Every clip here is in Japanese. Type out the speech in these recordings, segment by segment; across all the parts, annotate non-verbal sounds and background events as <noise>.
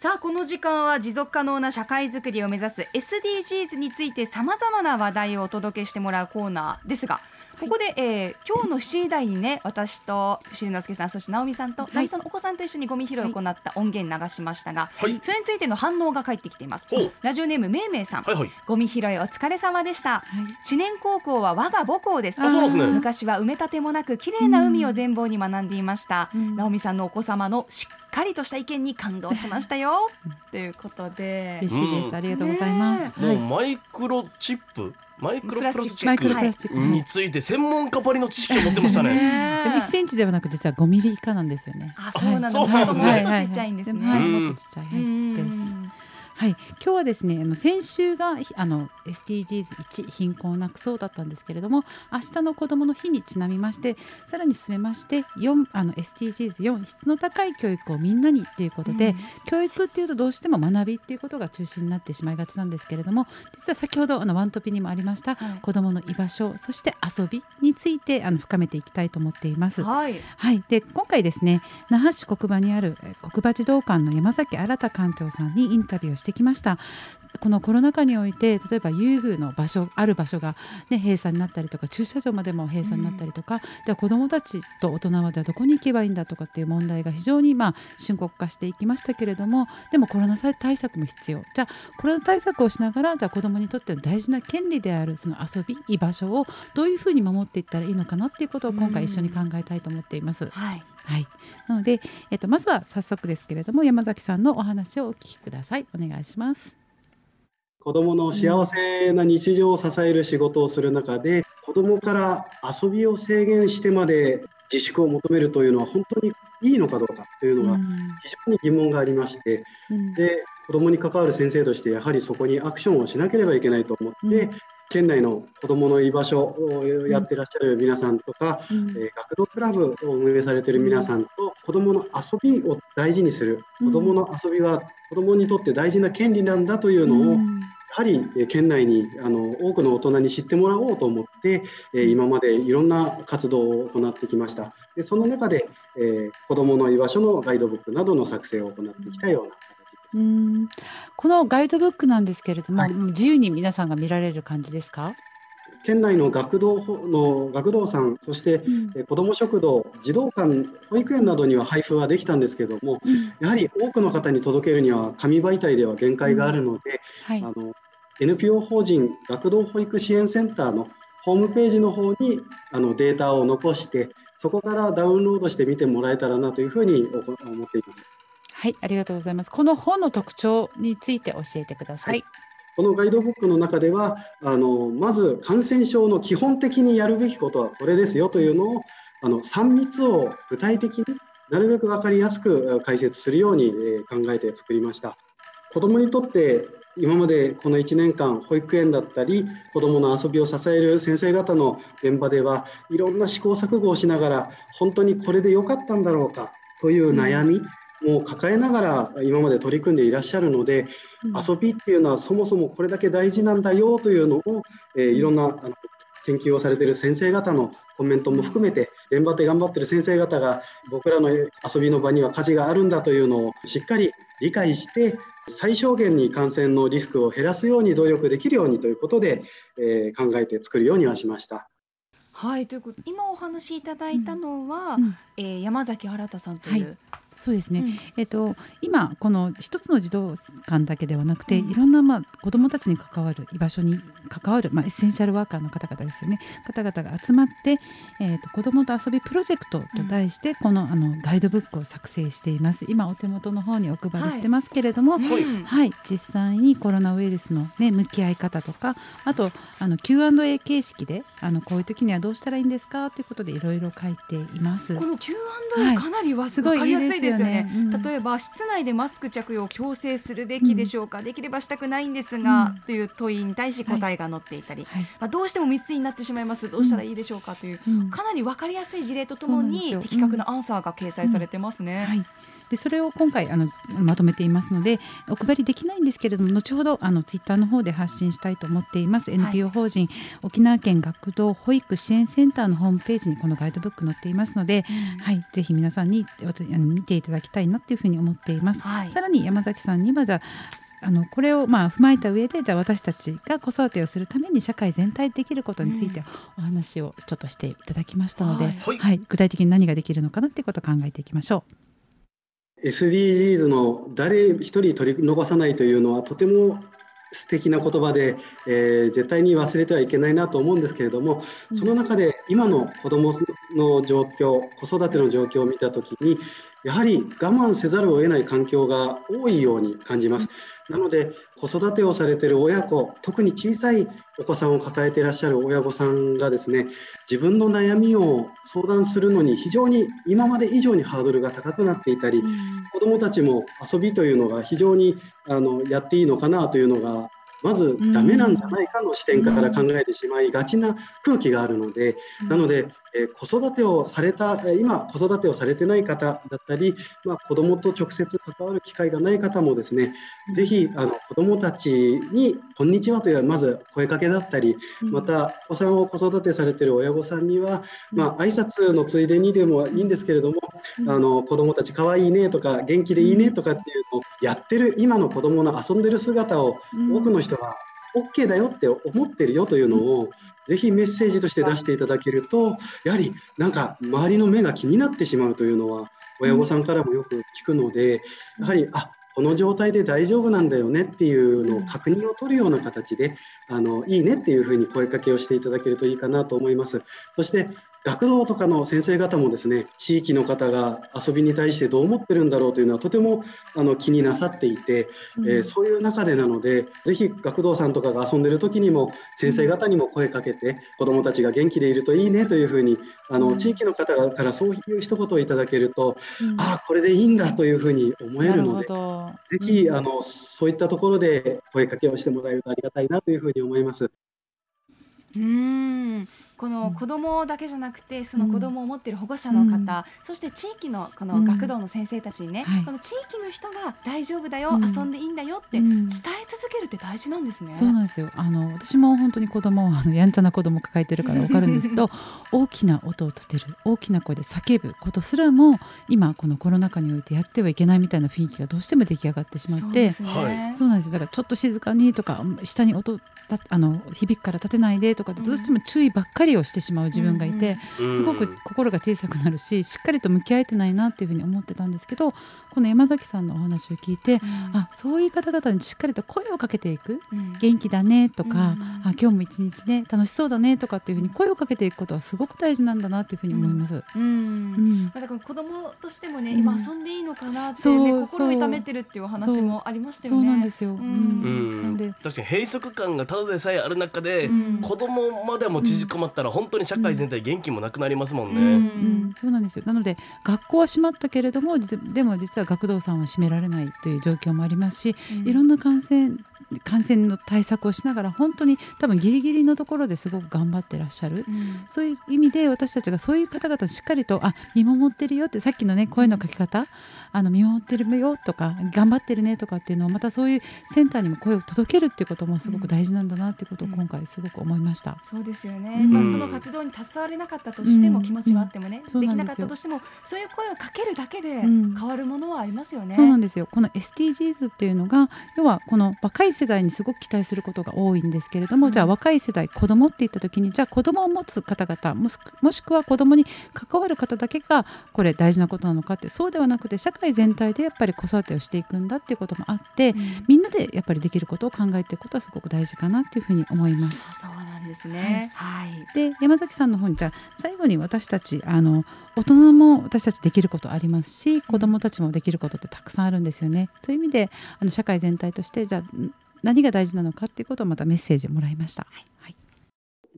さあこの時間は持続可能な社会づくりを目指す SDGs についてさまざまな話題をお届けしてもらうコーナーですがここで、えー、今日の7時台にね私と尻之助さんそして直美さんと、はい、直美さんのお子さんと一緒にゴミ拾いを行った音源流しましたが、はい、それについての反応が返ってきています、ラジオネームめいめいさん、はいはい、ゴミ拾いお疲れ様でした、はい、知念高校は我が母校です、ね、昔は埋め立てもなく綺麗な海を全貌に学んでいました、うん、直美さんのお子様のしっかりとした意見に感動しましたよ。<laughs> ということで。嬉しいです、ありがとうございます、ね、マイクロチップ。マイクロプラスチックについて専門家ばりの知識を持ってましたね。でも1センチではなく実は5ミリ以下なんですよね。あ、そうなんだ。もっとちっちゃいんですね。もっとちっちゃいです。はい、今日はですねあの先週があの SDGs1 貧困をなくそうだったんですけれども明日の子どもの日にちなみましてさらに進めまして4あの SDGs4 質の高い教育をみんなにっていうことで、うん、教育っていうとどうしても学びっていうことが中心になってしまいがちなんですけれども実は先ほどあのワントピにもありました、はい、子どもの居場所そして遊びについてあの深めていきたいと思っています。はい、はい、で今回ですね那覇市国場にある国場児童館の山崎新館長さんにインタビューをしてしてきました。このコロナ禍において例えば遊具の場所ある場所が、ね、閉鎖になったりとか駐車場までも閉鎖になったりとか、うん、じゃあ子どもたちと大人はじゃあどこに行けばいいんだとかっていう問題が非常にまあ深刻化していきましたけれどもでもコロナ対策も必要。じゃあコロナ対策をしながらじゃあ子どもにとっての大事な権利であるその遊び居場所をどういうふうに守っていったらいいのかなっていうことを今回一緒に考えたいと思っています。うん、はいはい、なので、えっと、まずは早速ですけれども山崎さんのお話をお聞きください。お願いします。子どもの幸せな日常を支える仕事をする中で、子どもから遊びを制限してまで自粛を求めるというのは本当にいいのかどうかというのが非常に疑問がありまして、うん、で子どもに関わる先生としてやはりそこにアクションをしなければいけないと思って、うん県内の子どもの居場所をやってらっしゃる皆さんとか、うん、えー、学童クラブを運営されている皆さんと、子どもの遊びを大事にする、子どもの遊びは子どもにとって大事な権利なんだというのを、やはり県内にあの多くの大人に知ってもらおうと思って、え今までいろんな活動を行ってきました。でその中で、えー、子どもの居場所のガイドブックなどの作成を行ってきたようなうん。このガイドブックなんですけれども、はい、自由に皆さんが見られる感じですか？県内の学童の学童さん、そして、うん、子ども食堂、児童館、保育園などには配布はできたんですけども、うん、やはり多くの方に届けるには紙媒体では限界があるので、うん。はい、あの NPO 法人学童保育支援センターのホームページの方にあのデータを残して、そこからダウンロードして見てもらえたらなというふうに思っています。はい、ありがとうございます。この本の特徴について教えてください。はいこのガイドブックの中ではあのまず感染症の基本的にやるべきことはこれですよというのをあの3密を具体的になるべく分かりやすく解説するように考えて作りました子どもにとって今までこの1年間保育園だったり子どもの遊びを支える先生方の現場ではいろんな試行錯誤をしながら本当にこれで良かったんだろうかという悩み、もう抱えながら今まで取り組んでいらっしゃるので、うん、遊びっていうのはそもそもこれだけ大事なんだよというのを、えー、いろんなあの研究をされている先生方のコメントも含めて現場で頑張ってる先生方が僕らの遊びの場には価値があるんだというのをしっかり理解して最小限に感染のリスクを減らすように努力できるようにということで、えー、考えて作るようにはしました。はいということ今お話しいただいたのは、うん、えー、山崎新さんという、はい。そうですね、うん、えっと、今この一つの児童館だけではなくて、うん、いろんな、まあ、子どもたちに関わる居場所に関わる、まあ、エッセンシャルワーカーの方々ですよね。方々が集まって、えーと、子どもと遊びプロジェクトと題して、うん、このあのガイドブックを作成しています。今お手元の方にお配りしてますけれども、はい、はい、実際にコロナウイルスの、ね、向き合い方とかあとあの Q&A 形式であのこういう時にはどうしたらいいんですかということでいろいろ書いています。Q&A かなりわ、はい、すごいやすいですよね。うん、例えば室内でマスク着用を強制するべきでしょうか、うん、できればしたくないんですが、という問いに対し答えが載っていたり、はい、まあ、どうしても密になってしまいます。どうしたらいいでしょうかという、かなり分かりやすい事例とともに的確なアンサーが掲載されてますね。はいでそれを今回あのまとめていますのでお配りできないんですけれども後ほどあのツイッターの方で発信したいと思っています、はい、NPO 法人沖縄県学童保育支援センターのホームページにこのガイドブック載っていますので、うん、はい、ぜひ皆さんに見ていただきたいなというふうに思っています。はい、さらに山崎さんにはじゃあのこれをまあ踏まえた上でじゃあ私たちが子育てをするために社会全体できることについてお話をちょっとしていただきましたので、うんはい、はい、具体的に何ができるのかなっていうことを考えていきましょう。SDGs の誰一人取り残さないというのはとても素敵な言葉で、えー、絶対に忘れてはいけないなと思うんですけれどもその中で今の子どもの状況子育ての状況を見た時にやはり我慢せざるを得ない環境が多いように感じます。なので子育てをされている親子特に小さいお子さんを抱えていらっしゃる親御さんがですね自分の悩みを相談するのに非常に今まで以上にハードルが高くなっていたり、うん、子どもたちも遊びというのが非常にあのやっていいのかなというのがまずダメなんじゃないかの視点から考えてしまいがちな空気があるので、なのでえ子育てをされた今子育てをされてない方だったり、まあ、子どもと直接関わる機会がない方もですね、うん、ぜひあの子どもたちに「こんにちは」というまず声かけだったり、またお子さんを子育てされてる親御さんには、まあ挨拶のついでにでもいいんですけれども、あの子どもたちかわいいねとか元気でいいねとかっていうのをやってる今の子どもの遊んでる姿を多くの人が OK だよって思ってるよというのをぜひメッセージとして出していただけるとやはりなんか周りの目が気になってしまうというのは親御さんからもよく聞くのでやはりあこの状態で大丈夫なんだよねっていうのを確認を取るような形であのいいねっていうふうに声かけをしていただけるといいかなと思います。そして学童とかの先生方もですね地域の方が遊びに対してどう思ってるんだろうというのはとてもあの気になさっていて、うん、えー、そういう中でなのでぜひ学童さんとかが遊んでる時にも先生方にも声かけて子どもたちが元気でいるといいねというふうにあの、地域の方からそういう一言をいただけると、うん、ああこれでいいんだというふうに思えるのでぜひあのそういったところで声かけをしてもらえるとありがたいなというふうに思います。うんこの子供だけじゃなくてその子供を持っている保護者の方、うん、そして地域のこの学童の先生たちにね、うんこの地域の人が大丈夫だよ、うん、遊んでいいんだよって伝え続けるって大事なんですね。そうなんですよ。あの私も本当に子供あのやんちゃな子供抱えてるからわかるんですけど <laughs> 大きな音を立てる大きな声で叫ぶことすらも今このコロナ禍においてやってはいけないみたいな雰囲気がどうしても出来上がってしまってそう、ね,、なんですよ。だからちょっと静かにとか下に音あの響くから立てないでとかどうしても注意ばっかりをしてしまう自分分がいて、すごく心が小さくなるししっかりと向き合えてないなっていうふうに思ってたんですけどこの山崎さんのお話を聞いて、うん、あそういう方々にしっかりと声をかけていく、うん、元気だねとか、うん、あ今日も一日ね楽しそうだねとかっていうふうに声をかけていくことはすごく大事なんだなというふうに思います。うん。うん。まあ、だから子供としてもね、今遊んでいいのかなってね、心を痛めてるっていうお話もありましたよね。そうなんですよ。うん。で。確かに閉塞感がただでさえある中で、うん、子供までも縮こまったら本当に社会全体元気もなくなりますもんね。うん。そうなんですよ。なので学校は閉まったけれどもでも実は学童さんは閉められないという状況もありますし、いろんな感染感染の対策をしながら本当に多分ギリギリのところですごく頑張ってらっしゃる、うん、そういう意味で私たちがそういう方々しっかりとあ見守ってるよってさっきのね声のかけ方あの見守ってるよとか頑張ってるねとかっていうのをまたそういうセンターにも声を届けるっていうこともすごく大事なんだなっていうことを今回すごく思いました。うん、そうですよね、まあ、その活動に携われなかったとしても、気持ちはあってもね、できなかったとしてもそういう声をかけるだけで変わるものはありますよね。そうなんですよ。この SDGs っていうのが要はこの若い世代にすごく期待することが多いんですけれども、うん、じゃあ若い世代子供って言った時にじゃあ子供を持つ方々もしくは子供に関わる方だけがこれ大事なことなのかってそうではなくて社会全体でやっぱり子育てをしていくんだっていうこともあって、うん、みんなでやっぱりできることを考えていくことはすごく大事かなっていうふうに思います。そうなんですね、はい、はい、で山崎さんの方にじゃあ最後に私たちあの大人も私たちできることありますし子どもたちもできることってたくさんあるんですよね。そういう意味であの社会全体としてじゃあ何が大事なのかっていうことをまたメッセージをもらいました。はい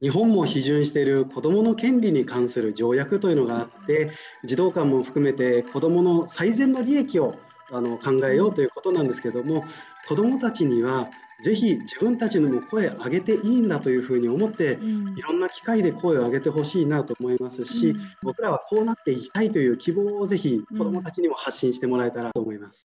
日本も批准している子どもの権利に関する条約というのがあって児童館も含めて子どもの最善の利益をあの考えようということなんですけども子どもたちにはぜひ自分たちのも声を上げていいんだというふうに思ってうん。いろんな機会で声を上げてほしいなと思いますし、うん。僕らはこうなっていきたいという希望をぜひ子どもたちにも発信してもらえたらと思います。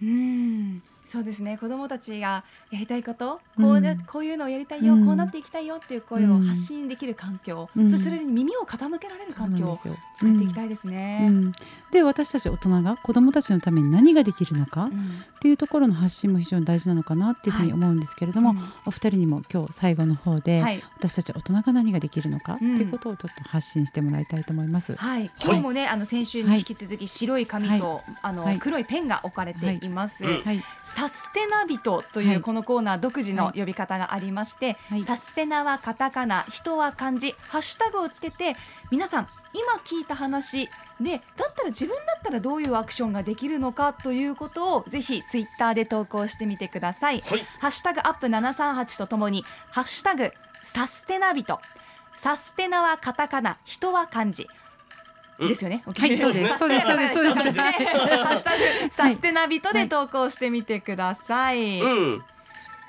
うんそうですね。子どもたちがやりたいことこう,、うんこういうのをやりたいよ、うん。こうなっていきたいよっていう声を発信できる環境、うん。それに耳を傾けられる環境を作っていきたいですね。うん。で私たち大人が子どもたちのために何ができるのかっうん。ていうところの発信も非常に大事なのかなっていうふうに思うんですけれども、うん。お二人にも今日最後の方で、はい。私たち大人が何ができるのかってうんいうことをちょっと発信してもらいたいと思います。はい、今日もね、あの先週に引き続き白い紙と、あの、はい。黒いペンが置かれています。はい、サステナ人とはい。いうこのコーナー独自の呼び方がありまして、はい。サステナはカタカナ、人は漢字、ハッシュタグをつけて皆さん今聞いた話でだったら自分だったらどういうアクションができるのかということをぜひツイッターで投稿してみてください。はい。ハッシュタグアップ738とともにハッシュタグサステナ人、サステナはカタカナ、人は漢字。うん。ですよね。はいそうです。そうです。そうです。そうです。サステナ人で投稿してみてください。うん。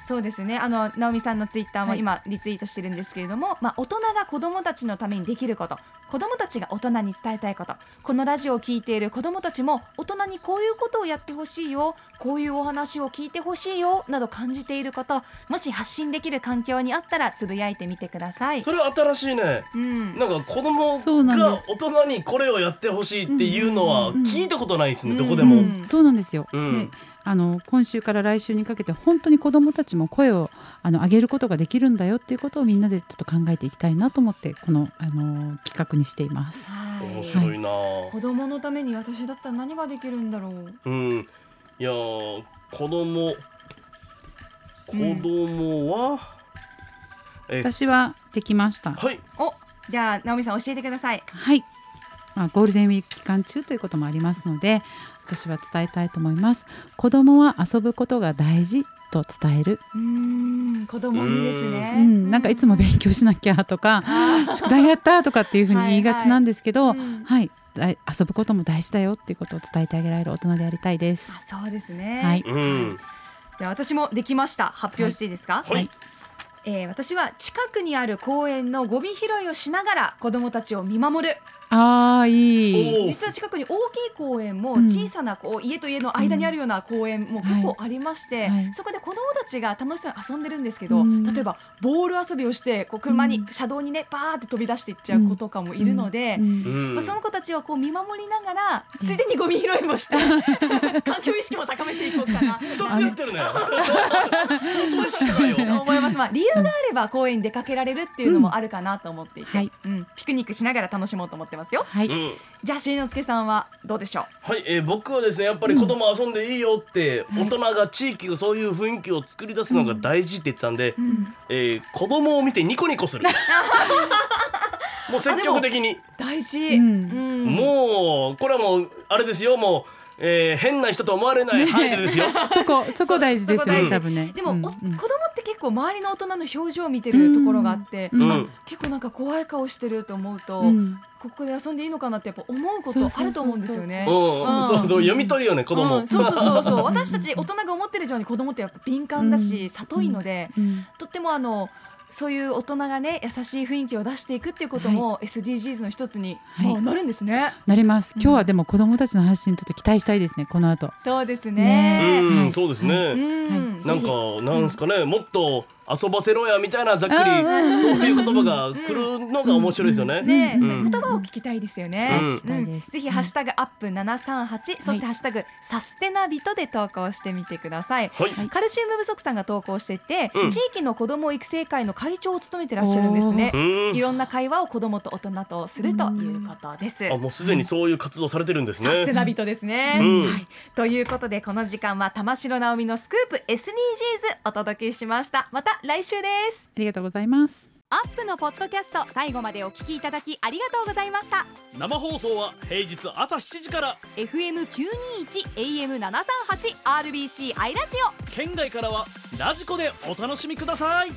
そうですね。あの直美さんのツイッターもはい。今リツイートしてるんですけれども、まあ大人が子供たちのためにできること、子供たちが大人に伝えたいこと、このラジオを聞いている子供たちも大人にこういうことをやってほしいよ、こういうお話を聞いてほしいよ。など感じていること、もし発信できる環境にあったらつぶやいてみてください。それは新しいね。うん。なんか子供そうなんがです。大人にこれをやってほしいっていうのはうんうんうん。聞いたことないですね、うんどこでも、うんそうなんですよ。うん。であの今週から来週にかけて本当に子どもたちも声をあの上げることができるんだよっていうことをみんなでちょっと考えていきたいなと思ってこのあの企画にしています。面はい。白いな、子供のために私だったら何ができるんだろう。うんいやー子供子供は、え私はできました。はいお、じゃあ直美さん教えてください。はい、まあ、ゴールデンウィーク期間中ということもありますので私は伝えたいと思います子供は遊ぶことが大事と伝える、うーん、子供にですね。うん、なんかいつも勉強しなきゃとか <laughs> 宿題やったとかっていうふうに言いがちなんですけど、はいはいうんはい遊ぶことも大事だよっていうことを伝えてあげられる大人でありたいです。あ、そうですね。はいうんでは私もできました。発表していいですか？はいえー私は近くにある公園のゴミ拾いをしながら子供たちを見守る。あーいい。お実は近くに大きい公園もうん。小さなこう家と家の間にあるような公園も結構ありまして、はい。はい。そこで子供たちが楽しそうに遊んでるんですけど、うん。例えばボール遊びをしてこう車に、うん。車道にねバーって飛び出していっちゃう子とかもいるので。うん。うん。まあ、その子たちをこう見守りながら、うん。ついでにゴミ拾いもして <laughs> 環境意識も高めていこうかな。二つやってるね。思います。まあ理由があれば公園に出かけられるっていうのもあるかなと思っていて、はい。うん、ピクニックしながら楽しもうと思ってますよ。はい、うん。じゃあしりのすけさんはどうでしょはい、えー僕はですねやっぱり子供遊んでいいよって、大人が地域がそういう雰囲気を作り出すのが大事って言ってたんで、う。うん、えー子供を見てニコニコする。<laughs> もう積極的に。大事。うん。うん。もうこれはもうあれですよ。もう、えー変な人と思われない範囲でですよ、<laughs> そこそこ大事ですよね多分ね。でも、うんお子供結構周りの大人の表情を見てるところがあって、うん。うん。結構なんか怖い顔してると思うと、うん。ここで遊んでいいのかなってやっぱ思うことあると思うんですよね。うんうん。そうそう読み取るよね子供、うん、そうそうそうそう。私たち大人が思ってる以上に子供ってやっぱ敏感だし、うん。里いので、うん。とってもあのそういう大人がね優しい雰囲気を出していくっていうことも SDGs の一つに、はいまあなるんですね。なります。うん今日はでも子供たちの発信ちょっと期待したいですね。この後。そうですうね。ん、はいそうですね、うんなんかぜなんですかね、もっと遊ばせろやみたいなざっくり、そういう言葉が来るのが面白いですよね。ひね、うん言葉を聞きたいですよね。ぜひハッシュタグアップ七三八、そしてハッシュタグサステナビトで投稿してみてください。カルシウム不足さんが投稿してて、うん地域の子ども育成会の会長を務めてらっしゃるんですねう。んいろんな会話を子どもと大人とするということです。あもうすでにそういう活動されてるんですね。サステナビトですね、うんはい。ということでこの時間は玉城直美のスクープ SDGs お届けしました。また来週です。ありがとうございます。アップのポッドキャスト最後までお聞きいただきありがとうございました。生放送は平日朝7時から FM 九二一 AM 七三八 RBC アイラジオ。県外からはラジコでお楽しみください